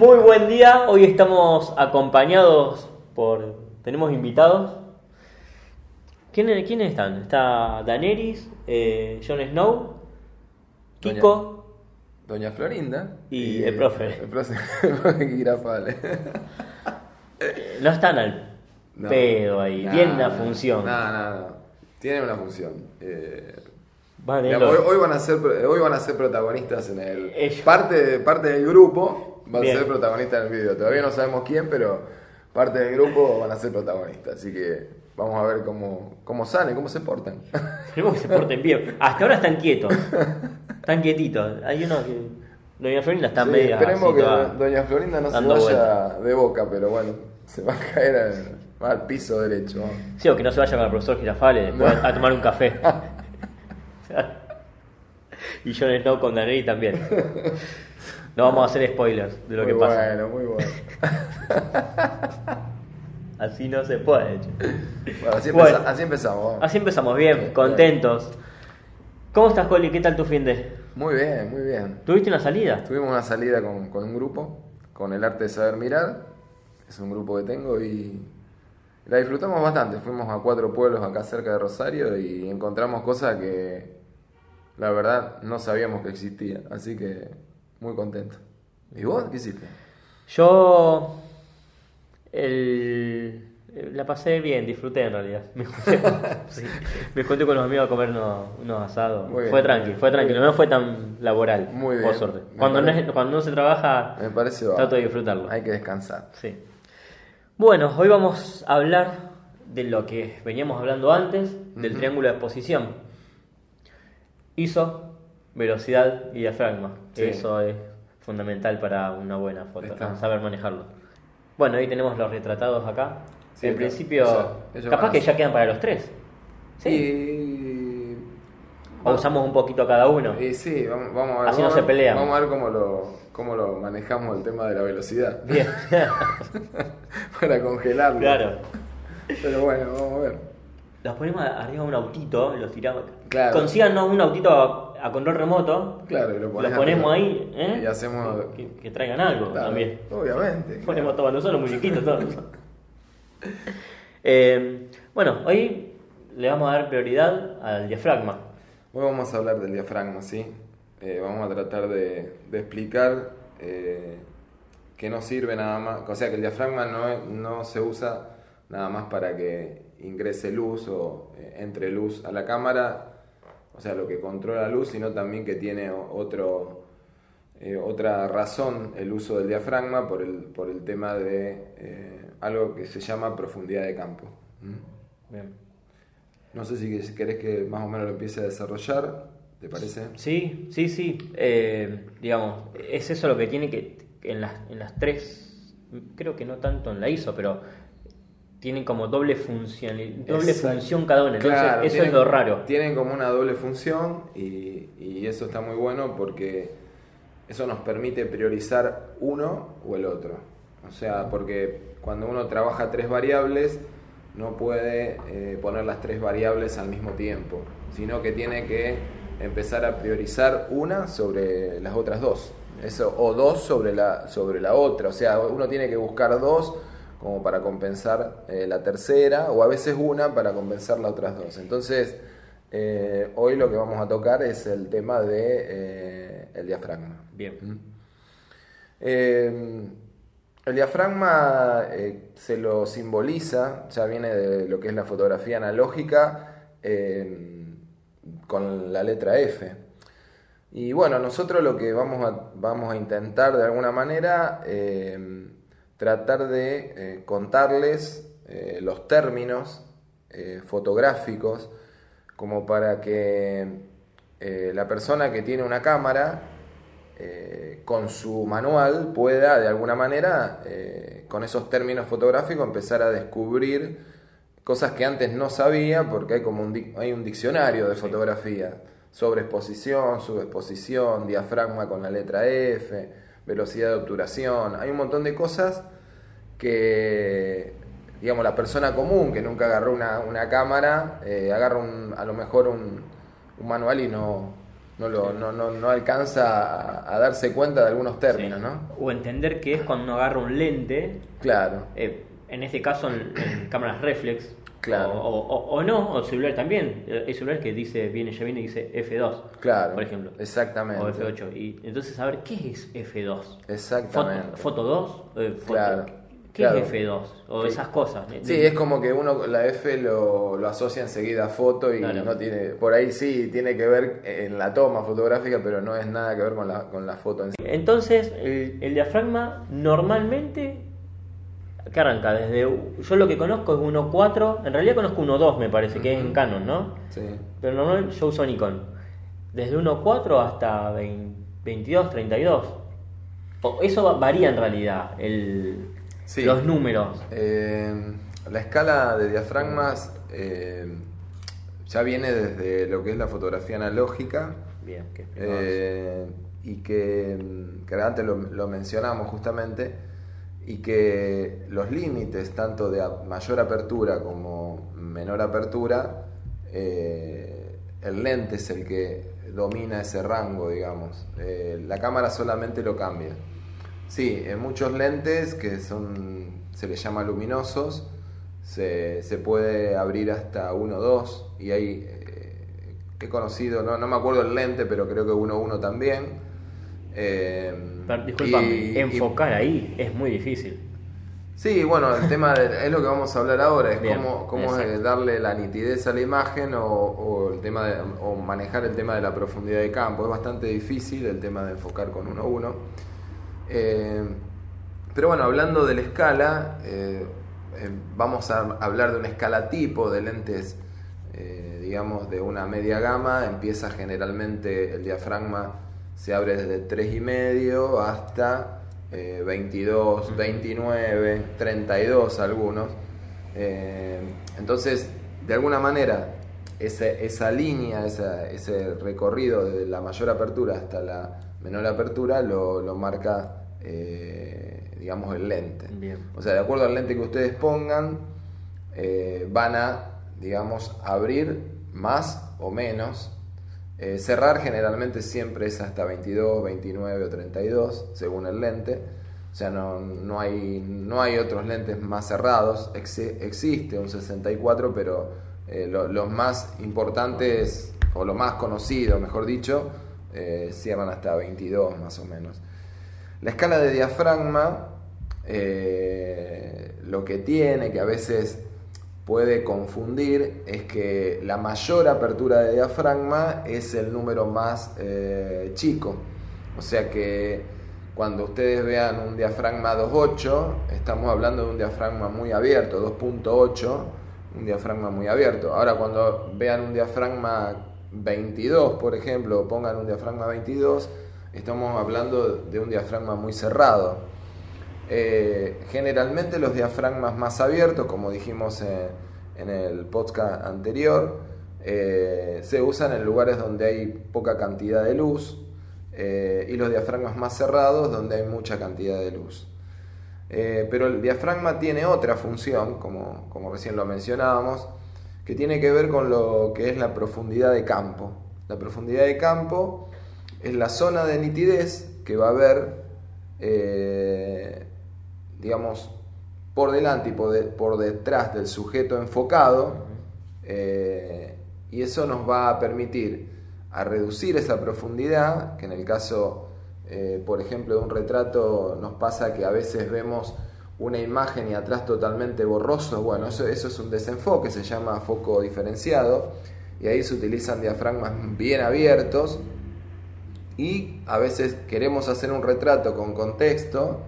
Muy buen día, hoy estamos acompañados por... tenemos invitados. ¿Quiénes, quiénes están? Está Daenerys, eh, Jon Snow, Kiko Doña Florinda Y el profe. El profe, el profe Girafale. Eh, no están al No. pedo ahí, tienen una función. No, no, no. Tienen una función. Eh, Van a digamos, tenerlo- hoy, hoy van a ser, hoy van a ser protagonistas en el. Ellos. Parte, parte del grupo va Bien. a ser protagonista en el video. Todavía no sabemos quién, pero parte del grupo van a ser protagonistas. Así que vamos a ver cómo, cómo salen, cómo se portan. Esperemos que se porten bien. Hasta ahora están quietos. Están quietitos. Hay uno que. Doña Florinda está Sí, media. esperemos que Doña Florinda no se vaya de boca, pero bueno, se va a caer al, piso derecho. vamos. Sí, o que no se vaya con el profesor Girafale después a tomar un café. y Jon Snow con Daenerys también. No vamos a hacer spoilers de lo muy que pasa. bueno, muy bueno. Así no se puede. Bueno, así, Bueno. empeza- así empezamos. vamos. Así empezamos bien, Bien, contentos. ¿Cómo estás, Coli? ¿Qué tal tu fin de? Muy bien, muy bien. ¿Tuviste una salida? Tuvimos una salida con, con un grupo, con el arte de saber mirar. Es un grupo que tengo y la disfrutamos bastante. Fuimos a cuatro pueblos acá cerca de Rosario y encontramos cosas que la verdad no sabíamos que existían. Así que muy contento. ¿Y vos qué hiciste? Yo. el- la pasé bien, disfruté en realidad. Me junté, sí, me junté con los amigos a comer unos, unos asados. Muy bien. fue tranqui, fue tranquilo, no fue tan laboral. Muy Por bien. suerte. Me Cuando no, es- cuando no se trabaja, Me parece trato de disfrutarlo. Hay que descansar. Sí. Bueno, hoy vamos a hablar de lo que veníamos hablando antes, del triángulo de exposición. ISO, velocidad y diafragma. Sí. Eso es fundamental para una buena foto, saber manejarlo. Bueno, ahí tenemos los retratados acá. Sí, en principio, capaz que ya quedan para los tres. Sí. Y... O usamos un poquito cada uno. Y sí, vamos, vamos a ver. Así no se pelean. Vamos a ver cómo lo, cómo lo manejamos el tema de la velocidad. Bien. Para congelarlo. claro. Pero bueno, vamos a ver. Los ponemos arriba de un autito, los tiramos. Claro. Consíganos un autito a, control remoto. Claro, lo, Los ponemos ahí, ¿eh? Y hacemos. Que, que traigan algo Claro, también. Obviamente. claro. Ponemos todos nosotros, muñequitos, todos. Eh, bueno, hoy le vamos a dar prioridad al diafragma. Hoy vamos a hablar del diafragma, ¿sí? Eh, vamos a tratar de, de explicar eh, que no sirve nada más. O sea, que el diafragma no, no se usa nada más para que ingrese luz o eh, entre luz a la cámara, o sea, lo que controla la luz, sino también que tiene otro, eh, otra razón el uso del diafragma por el, por el tema de eh, algo que se llama profundidad de campo. ¿Mm? Bien. No sé si si querés que más o menos lo empiece a desarrollar, ¿te parece? Sí, sí, sí. Eh, digamos, es eso lo que tiene que. En las, en las tres. Creo que no tanto en la ISO, pero. Tienen como doble función, doble Exacto. función cada una. Entonces, Claro, eso tienen- es lo raro. Tienen como una doble función y, y eso está muy bueno porque eso nos permite priorizar uno o el otro. O sea, porque cuando uno trabaja tres variables, no puede eh, poner las tres variables al mismo tiempo, sino que tiene que empezar a priorizar una sobre las otras dos. Eso, o dos sobre la, sobre la otra. O sea, uno tiene que buscar dos como para compensar eh, la tercera, o a veces una para compensar las otras dos. Entonces, eh, hoy lo que vamos a tocar es el tema de eh, el diafragma. Bien. El diafragma se lo simboliza, ya viene de lo que es la fotografía analógica, con la letra F. Y bueno, nosotros lo que vamos a, vamos a intentar de alguna manera, eh, tratar de eh, contarles eh, los términos eh, fotográficos, como para que la persona que tiene una cámara, con su manual pueda de alguna manera, con esos términos fotográficos, empezar a descubrir cosas que antes no sabía, porque hay como un, hay un diccionario de fotografía, sobreexposición, subexposición, diafragma con la letra F, velocidad de obturación, hay un montón de cosas que, digamos, la persona común que nunca agarró una, una cámara, eh, agarra un- a lo mejor un, un manual y no, no, lo, no, no, no alcanza a, a darse cuenta de algunos términos, Sí. ¿no? O entender que es cuando uno agarra un lente, Claro, eh, en este caso en, en cámaras reflex, Claro. o, o- o no, o celular también. Hay celular que dice, viene ya viene y dice F2, claro. por ejemplo. Exactamente. O F8. Y entonces saber qué es F2. Exactamente. Foto, foto 2, eh, foto- Claro, ¿qué claro. es F2? O Sí. esas cosas. Sí, es como que uno la F lo, lo asocia enseguida a foto y Claro. no tiene, por ahí sí tiene que ver en la toma fotográfica, pero no es nada que ver con la, con la foto en sí. Entonces, el, el diafragma normalmente que arranca desde. Yo lo que conozco es 1.4, en realidad conozco 1.2, me parece, que es en Canon, ¿no? Sí. Pero normalmente yo uso Nikon. Desde 1.4 hasta 20 22, 32. O- eso va- varía en realidad, el, Sí. los números. Eh, la escala de diafragmas eh, ya viene desde lo que es la fotografía analógica Bien, que eh, y que, que antes lo, lo mencionamos justamente y que los límites tanto de mayor apertura como menor apertura eh, el lente es el que domina ese rango digamos Eh, la cámara solamente lo cambia sí en muchos lentes que son se les llama luminosos se, se puede abrir hasta 1.2 y hay eh, he conocido, no, no me acuerdo el lente, pero creo que 1.1 también. Discúlpame, y- y- enfocar ahí es muy difícil. Sí, bueno, el tema de- es lo que vamos a hablar ahora, es Bien, cómo, cómo darle la nitidez a la imagen o, o el tema de, o manejar el tema de la profundidad de campo. Es bastante difícil el tema de enfocar con 1.1. Eh, pero bueno, hablando de la escala, eh, eh, vamos a hablar de una escala tipo de lentes, digamos, de una media gama. Empieza generalmente el diafragma, se abre desde 3,5 hasta eh, 22, 29, 32 algunos. Eh, entonces, de alguna manera, esa, esa línea, esa- ese recorrido de la mayor apertura hasta la menor apertura lo, lo marca, eh, digamos, el lente. Bien. O sea, de acuerdo al lente que ustedes pongan, eh, van a, digamos, abrir más o menos. Eh, cerrar generalmente siempre es hasta 22, 29 o 32, según el lente. O sea, no, no, hay, no hay otros lentes más cerrados. Existe un 64, pero eh, lo- los más importantes, o lo más conocido, mejor dicho, eh, cierran hasta 22 más o menos. La escala de diafragma, lo que tiene, que a veces puede confundir, es que la mayor apertura de diafragma es el número más eh, chico. O sea que cuando ustedes vean un diafragma 2.8, estamos hablando de un diafragma muy abierto, 2.8, un diafragma muy abierto. Ahora cuando vean un diafragma 22, por ejemplo, pongan un diafragma 22, estamos hablando de un diafragma muy cerrado. Eh, generalmente los diafragmas más abiertos, como dijimos en, el podcast anterior, eh, se usan en lugares donde hay poca cantidad de luz eh, y los diafragmas más cerrados donde hay mucha cantidad de luz. Pero el diafragma tiene otra función, como, recién lo mencionábamos, que tiene que ver con lo que es la profundidad de campo. La profundidad de campo es la zona de nitidez que va a haber, digamos, por delante y por, de- por detrás del sujeto enfocado, eh, y eso nos va a permitir a reducir esa profundidad, que en el caso, eh, por ejemplo, de un retrato nos pasa que a veces vemos una imagen y atrás totalmente borroso, bueno, eso, eso es un desenfoque, se llama foco diferenciado, y ahí se utilizan diafragmas bien abiertos, y a veces queremos hacer un retrato con contexto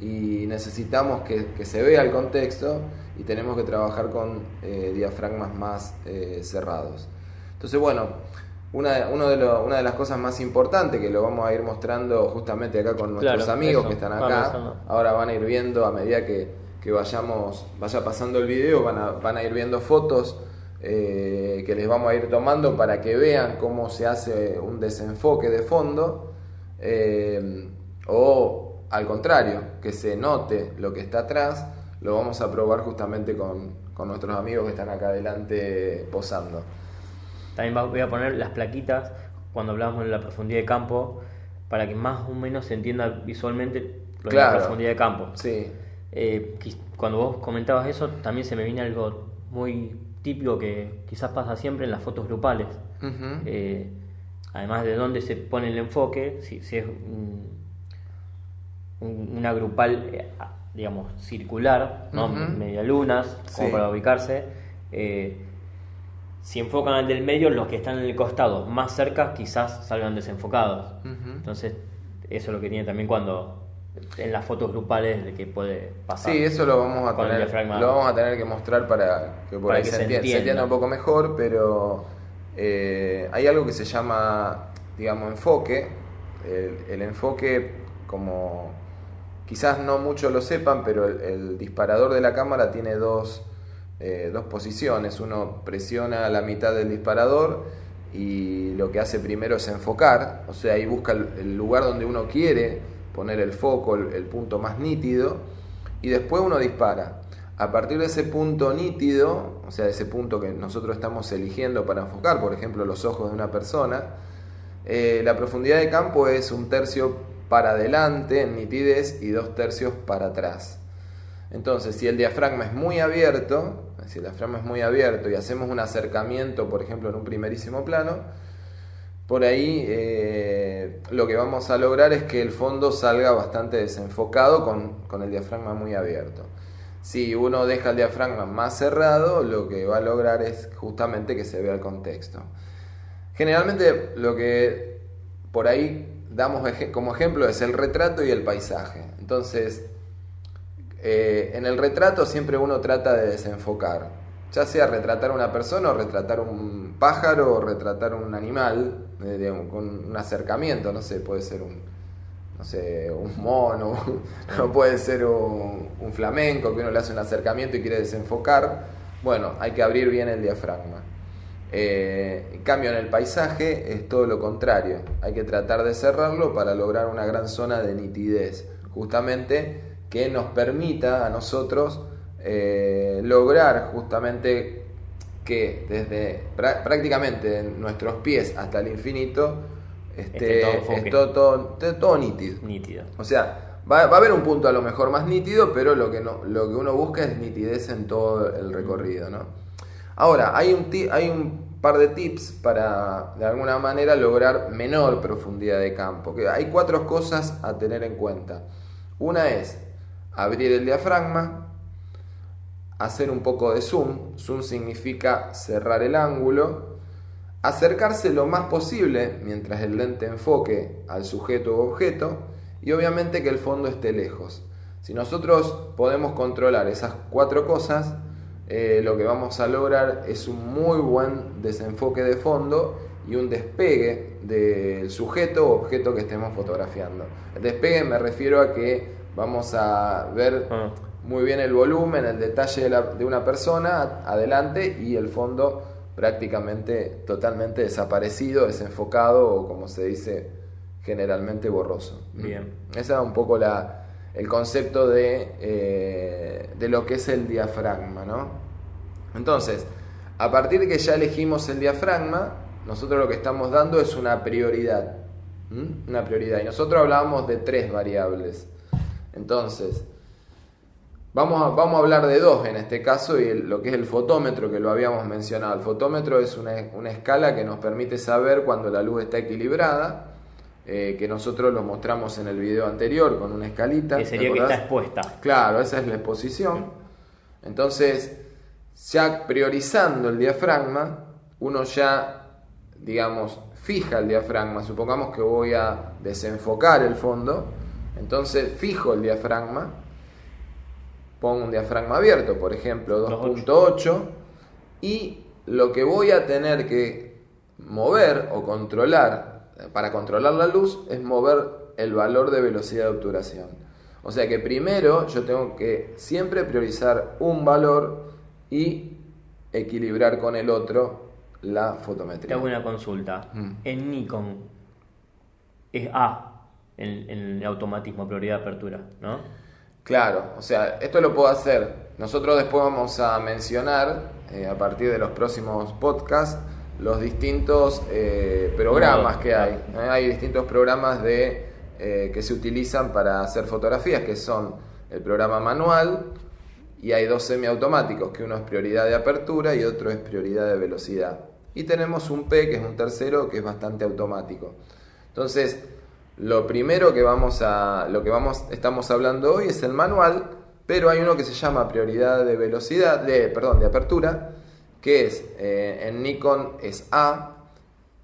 y necesitamos que, que se vea el contexto y tenemos que trabajar con eh, diafragmas más eh, cerrados. Entonces, bueno, una, uno de lo- una de las cosas más importantes que lo vamos a ir mostrando justamente acá con nuestros Claro, amigos eso, que están acá, ahora van a ir viendo a medida que, que vayamos, vaya pasando el video, van a, van a ir viendo fotos eh, que les vamos a ir tomando para que vean cómo se hace un desenfoque de fondo o al contrario, que se note lo que está atrás, lo vamos a probar justamente con, con nuestros amigos que están acá adelante posando. También voy a poner las plaquitas cuando hablábamos de la profundidad de campo, para que más o menos se entienda visualmente lo de Claro. la profundidad de campo. Sí, Eh, cuando vos comentabas eso, también se me viene algo muy típico que quizás pasa siempre en las fotos grupales. Eh, además de dónde se pone el enfoque, si, si es un- una grupal, eh, digamos, circular, ¿no? Ujú. medialunas, como Sí. para ubicarse, eh, si enfocan al del medio, los que están en el costado más cerca quizás salgan desenfocados. Entonces, eso es lo que tiene también cuando en las fotos grupales de que puede pasar. Sí, eso lo vamos a tener, lo vamos a tener que mostrar para que por Para ahí que se, entienda, se entienda. entienda un poco mejor, pero eh, hay algo que se llama, digamos, enfoque. El, el enfoque, como quizás no muchos lo sepan, pero el, disparador de la cámara tiene dos, eh, dos posiciones. Uno presiona la mitad del disparador y lo que hace primero es enfocar, o sea, ahí busca el, lugar donde uno quiere poner el foco, el, el punto más nítido, y después uno dispara. A partir de ese punto nítido, o sea, de ese punto que nosotros estamos eligiendo para enfocar, por ejemplo, los ojos de una persona, eh, la profundidad de campo es un tercio para adelante en nitidez y dos tercios para atrás. Entonces, si el diafragma es muy abierto, si el diafragma es muy abierto y hacemos un acercamiento, por ejemplo, en un primerísimo plano, por ahí eh, lo que vamos a lograr es que el fondo salga bastante desenfocado con, con el diafragma muy abierto. Si uno deja el diafragma más cerrado, lo que va a lograr es justamente que se vea el contexto. Generalmente lo que por ahí damos como ejemplo es el retrato y el paisaje. Entonces, eh, en el retrato siempre uno trata de desenfocar, ya sea retratar a una persona o retratar un pájaro o retratar un animal, eh, digamos, con un acercamiento, no sé, puede ser un, no sé, un mono, o puede ser un, un flamenco que uno le hace un acercamiento y quiere desenfocar. Bueno, hay que abrir bien el diafragma. Eh, en cambio, en el paisaje es todo lo contrario. Hay que tratar de cerrarlo para lograr una gran zona de nitidez, justamente que nos permita a nosotros eh, lograr justamente que desde prá- prácticamente nuestros pies hasta el infinito esté, Esté todo esté todo, esté todo nítido. Nítido. O sea, va, va a haber un punto a lo mejor más nítido, pero lo que, no, lo que uno busca es nitidez en todo el recorrido, ¿no? Ahora, hay un, hay un par de tips para, de alguna manera, lograr menor profundidad de campo. Que hay cuatro cosas a tener en cuenta. Una es abrir el diafragma, hacer un poco de zoom. Zoom significa cerrar el ángulo. Acercarse lo más posible mientras el lente enfoque al sujeto u objeto. Y obviamente que el fondo esté lejos. Si nosotros podemos controlar esas cuatro cosas, eh, lo que vamos a lograr es un muy buen desenfoque de fondo y un despegue del sujeto o objeto que estemos fotografiando. El despegue me refiero a que vamos a ver Ah. muy bien el volumen, el detalle de, la- de una persona adelante y el fondo prácticamente totalmente desaparecido, desenfocado o como se dice generalmente borroso. Bien. Ese es un poco la, el concepto de, eh, de lo que es el diafragma, ¿no? Entonces, a partir de que ya elegimos el diafragma, nosotros lo que estamos dando es una prioridad. Una prioridad. Y nosotros hablábamos de tres variables. Entonces, vamos a, vamos a hablar de dos en este caso, y lo que es el fotómetro, que lo habíamos mencionado. El fotómetro es una, una escala que nos permite saber cuando la luz está equilibrada, eh, que nosotros lo mostramos en el video anterior con una escalita. Que ¿te sería que está expuesta. Claro, esa es la exposición. Entonces, ya priorizando el diafragma, uno ya, digamos, fija el diafragma. Supongamos que voy a desenfocar el fondo. Entonces, fijo el diafragma. Pongo un diafragma abierto, por ejemplo, 2.8. Y lo que voy a tener que mover o controlar para controlar la luz es mover el valor de velocidad de obturación. O sea que primero yo tengo que siempre priorizar un valor y equilibrar con el otro la Te fotometría. hago una consulta. Mm. En Nikon es A en, en el automatismo, prioridad de apertura, ¿no? Claro, o sea, esto lo puedo hacer. Nosotros después vamos a mencionar, eh, a partir de los próximos podcasts, los distintos eh, programas que hay. ¿eh? Hay distintos programas de, eh, que se utilizan para hacer fotografías, que son el programa manual y hay dos semiautomáticos, que uno es prioridad de apertura y otro es prioridad de velocidad. Y tenemos un P, que es un tercero, que es bastante automático. Entonces, lo primero que vamos a, lo que vamos, estamos hablando hoy es el manual, pero hay uno que se llama prioridad de velocidad, de, perdón, de apertura, que es eh, en Nikon es A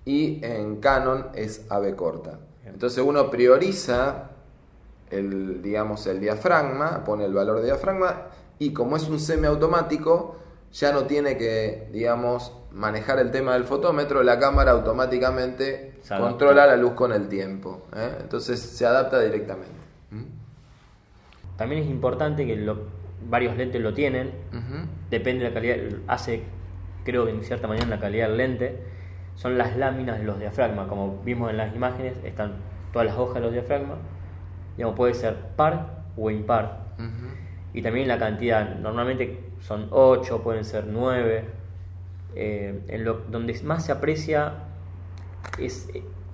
y en Canon es AB corta. Entonces uno prioriza el, digamos, el diafragma, pone el valor de diafragma y como es un semiautomático, ya no tiene que, digamos, manejar el tema del fotómetro, la cámara automáticamente controla la luz con el tiempo. ¿eh? Entonces se adapta directamente. ¿Mm? También es importante que varios lentes lo tienen, depende de la calidad, hace creo que en cierta manera la calidad del lente, son las láminas de los diafragmas, como vimos en las imágenes, están todas las hojas de los diafragmas, digamos, puede ser par o impar. Y también la cantidad, normalmente son 8, pueden ser 9. Eh, en lo, donde más se aprecia es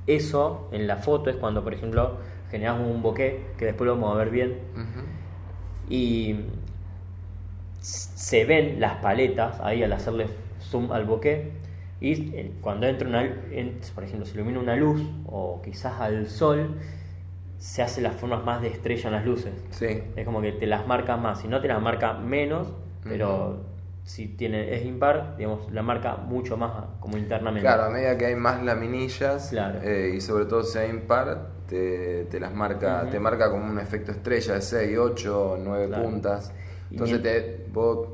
eso en la foto es cuando, por ejemplo, generamos un bokeh, que después lo vamos a ver bien, y se ven las paletas ahí al hacerle zoom al bokeh y eh, cuando entra una, por ejemplo, se ilumina una luz o quizás al sol, se hace las formas más de estrella en las luces. Sí. Es como que te las marca más, si no te las marca menos, pero si tiene es impar, digamos, la marca mucho más como internamente. Claro, a medida que hay más laminillas eh, y sobre todo si hay impar, te, te las marca, te marca como un efecto estrella de 6, 8, 9 puntas. Entonces te, vos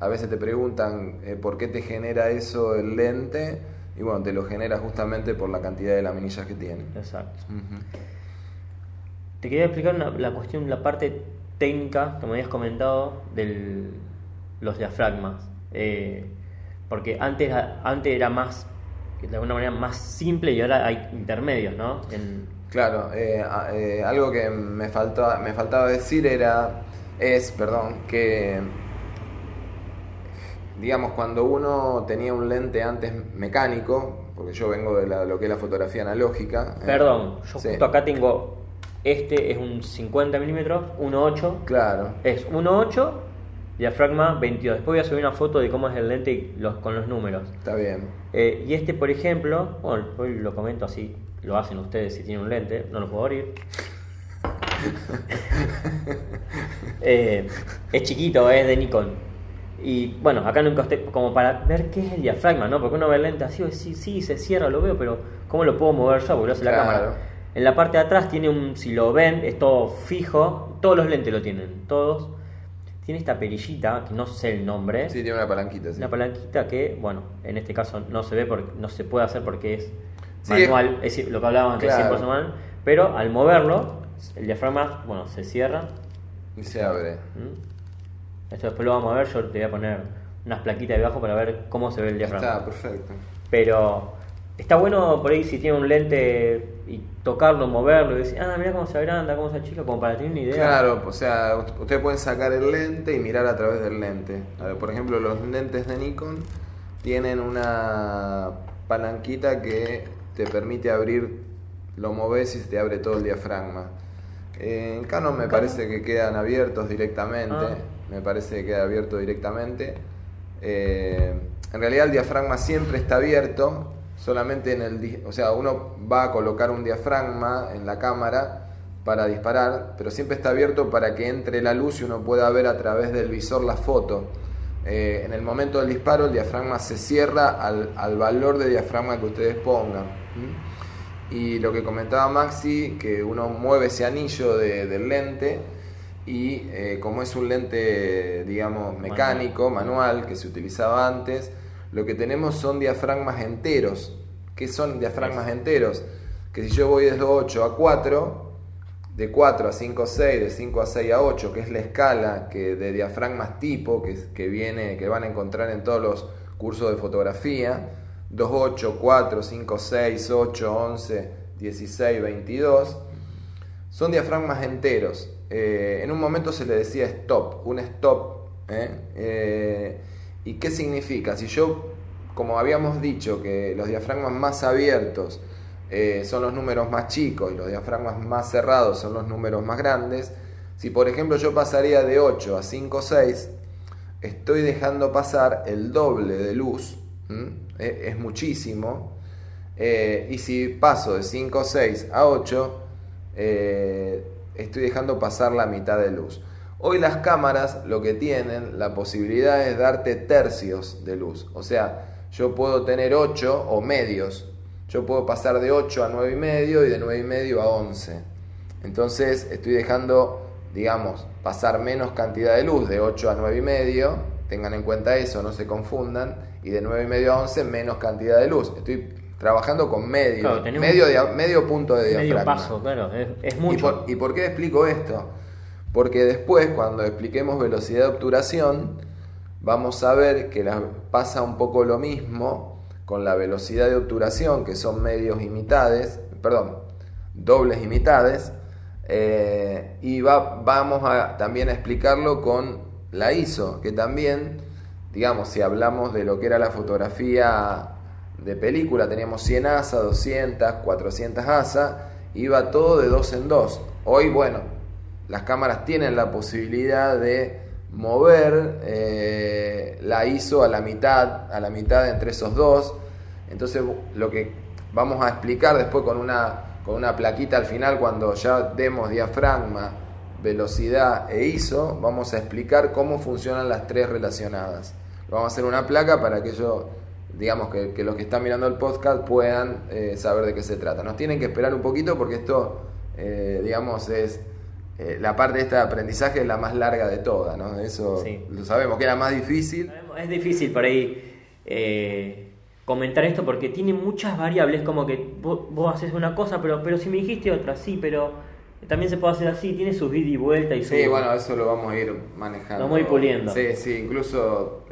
a veces te preguntan eh, por qué te genera eso el lente y bueno, te lo genera justamente por la cantidad de laminillas que tiene. Exacto. Te quería explicar la cuestión, la parte técnica que me habías comentado de los diafragmas. Eh, porque antes, antes era más, de alguna manera, más simple y ahora hay intermedios, ¿no? Claro, eh, algo que me, faltaba, me faltaba decir era, es, perdón, que digamos, cuando uno tenía un lente antes mecánico, porque yo vengo de lo que es la fotografía analógica. Eh, Perdón, yo justo acá tengo, este es un 50 milímetros, 1.8. Claro. Es 1.8, diafragma 22. Después voy a subir una foto de cómo es el lente los, con los números. Está bien. Eh, y este, por ejemplo, bueno, hoy lo comento así, lo hacen ustedes si tienen un lente, no lo puedo abrir. Eh, es chiquito, es de Nikon. Y bueno, acá nunca esté como para ver qué es el diafragma, ¿no? Porque uno ve lente así, sí, sí, se cierra, lo veo, pero ¿cómo lo puedo mover yo? Porque lo hace la cámara. En la parte de atrás tiene un, si lo ven, es todo fijo, todos los lentes lo tienen, todos. Tiene esta perillita, que no sé el nombre. Sí, tiene una palanquita, sí. Una palanquita que, bueno, en este caso no se ve, porque no se puede hacer porque es manual, es... lo que hablábamos antes, claro. 100% manual, pero al moverlo, el diafragma, bueno, se cierra. Y se abre. ¿Mm? Esto después lo vamos a ver, yo te voy a poner unas plaquitas debajo para ver cómo se ve el diafragma. Está, perfecto. Pero está bueno por ahí si tiene un lente y tocarlo, moverlo y decir, ah, mira cómo se agranda, cómo se achica, como para tener una idea. Claro, o sea, ustedes pueden sacar el lente y mirar a través del lente. por ejemplo, los lentes de Nikon tienen una palanquita que te permite abrir, lo moves y se te abre todo el diafragma. En Canon me parece que quedan abiertos directamente. Ah me parece que queda abierto directamente. Eh, en realidad el diafragma siempre está abierto, solamente en el... O sea, uno va a colocar un diafragma en la cámara para disparar, pero siempre está abierto para que entre la luz y uno pueda ver a través del visor la foto. Eh, en el momento del disparo el diafragma se cierra al, valor de diafragma que ustedes pongan. Y lo que comentaba Maxi, que uno mueve ese anillo del lente y eh, como es un lente, digamos, mecánico, manual, que se utilizaba antes, lo que tenemos son diafragmas enteros. ¿Qué son diafragmas enteros? Que si yo voy desde 8 a 4, de 4 a 5 a 6, de 5 a 6 a 8, que es la escala que de diafragmas tipo que, que, viene, que van a encontrar en todos los cursos de fotografía, 2, 8, 4, 5, 6, 8, 11, 16, 22, son diafragmas enteros. Eh, en un momento se le decía stop, un stop. ¿eh? Eh, ¿Y qué significa? Si yo como habíamos dicho, que los diafragmas más abiertos son los números más chicos y los diafragmas más cerrados son los números más grandes, si por ejemplo yo pasaría de 8 a 5 o 6, estoy dejando pasar el doble de luz, es muchísimo, y si paso de 5 o 6 a 8, eh, estoy dejando pasar la mitad de luz. Hoy las cámaras lo que tienen, la posibilidad es darte tercios de luz, o sea, yo puedo tener 8 o medios. Yo puedo pasar de 8 a 9 y medio y de 9 y medio a 11. Entonces estoy dejando, digamos, pasar menos cantidad de luz de 8 a 9 y medio. Tengan en cuenta eso, no se confundan. Y de 9 y medio a 11 menos cantidad de luz. Estoy trabajando con medio, medio, medio punto de diafragma. Medio paso, claro, es, mucho. ¿Y por qué explico esto? Porque después, cuando expliquemos velocidad de obturación, vamos a ver que pasa un poco lo mismo con la velocidad de obturación, que son medios y mitades, perdón, dobles y mitades, eh, y va, vamos a, también a explicarlo con la ISO, que también, digamos, si hablamos de lo que era la fotografía de película, teníamos 100 ASA, 200, 400 ASA, iba todo de dos en dos. Hoy, bueno, las cámaras tienen la posibilidad de mover eh, la ISO a la mitad, a la mitad entre esos dos. Entonces lo que vamos a explicar después con una, con una plaquita al final cuando ya demos diafragma, velocidad e ISO, vamos a explicar cómo funcionan las tres relacionadas. Vamos a hacer una placa para que yo, digamos que, los que están mirando el podcast puedan eh, saber de qué se trata. Nos tienen que esperar un poquito porque esto, eh, digamos, es eh, la parte de este aprendizaje es la más larga de todas, ¿no? Eso lo sabemos, que era más difícil. Es difícil por ahí comentar esto porque tiene muchas variables, como que vos, haces una cosa, pero, pero si me dijiste otra, sí, pero también se puede hacer así, tiene su ida y vuelta y Sí, bueno, eso lo vamos a ir manejando. Lo vamos a ir puliendo. Sí, sí, incluso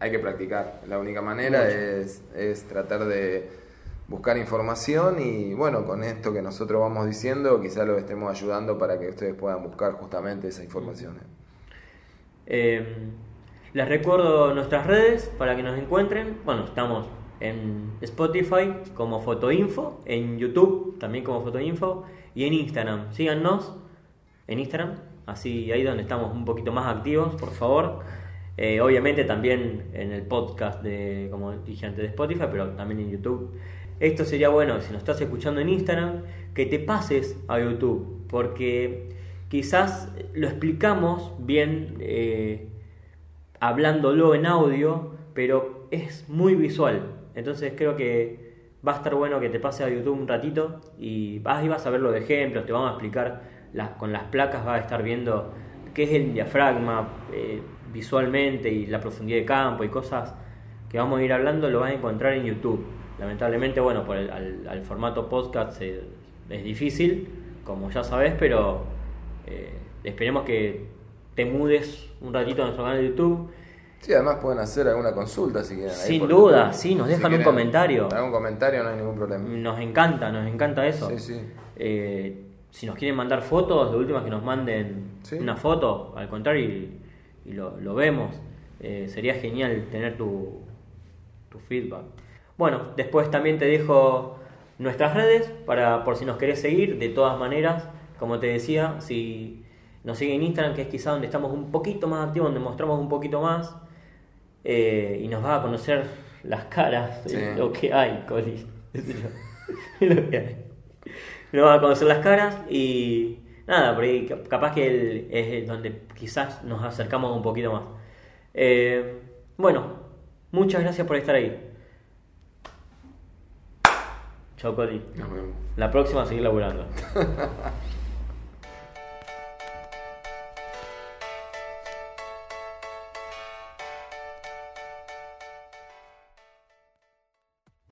hay que practicar. La única manera es, es tratar de buscar información y bueno, con esto que nosotros vamos diciendo, quizás lo estemos ayudando para que ustedes puedan buscar justamente esa información. Eh, les recuerdo nuestras redes para que nos encuentren. Bueno, estamos en Spotify como Fotoinfo, en YouTube también como Fotoinfo y en Instagram. Síganos en Instagram, así ahí donde estamos un poquito más activos, por favor. Eh, obviamente también en el podcast de, como dije antes, de Spotify, pero también en YouTube. Esto sería bueno, si nos estás escuchando en Instagram, que te pases a YouTube, porque quizás lo explicamos bien eh, hablándolo en audio, pero es muy visual. Entonces creo que va a estar bueno que te pases a YouTube un ratito y vas, y vas a ver los ejemplos, te vamos a explicar con las placas, vas a estar viendo qué es el diafragma eh, visualmente y la profundidad de campo y cosas que vamos a ir hablando, lo vas a encontrar en YouTube. Lamentablemente, bueno, por el al, formato podcast es difícil, como ya sabes, pero eh, esperemos que te mudes un ratito a nuestro canal de YouTube. Sí, además pueden hacer alguna consulta si quieren. Sin duda, sí, nos dejan un comentario. Algún comentario, no hay ningún problema. Nos encanta, nos encanta eso. Sí, sí. Eh, si nos quieren mandar fotos, lo último es que nos manden una foto, al contrario, y, lo, vemos. Eh, sería genial tener tu, tu feedback. Bueno, después también te dejo nuestras redes para por si nos querés seguir. De todas maneras, como te decía, si nos siguen en Instagram, que es quizá donde estamos un poquito más activos, donde mostramos un poquito más eh, y nos va a conocer las caras, lo que hay, Coli. lo que hay. Nos va a conocer las caras y nada, por ahí capaz que es donde quizás nos acercamos un poquito más. Eh, bueno, muchas gracias por estar ahí. Chau, Coli. Nos vemos. La próxima a seguir laburando.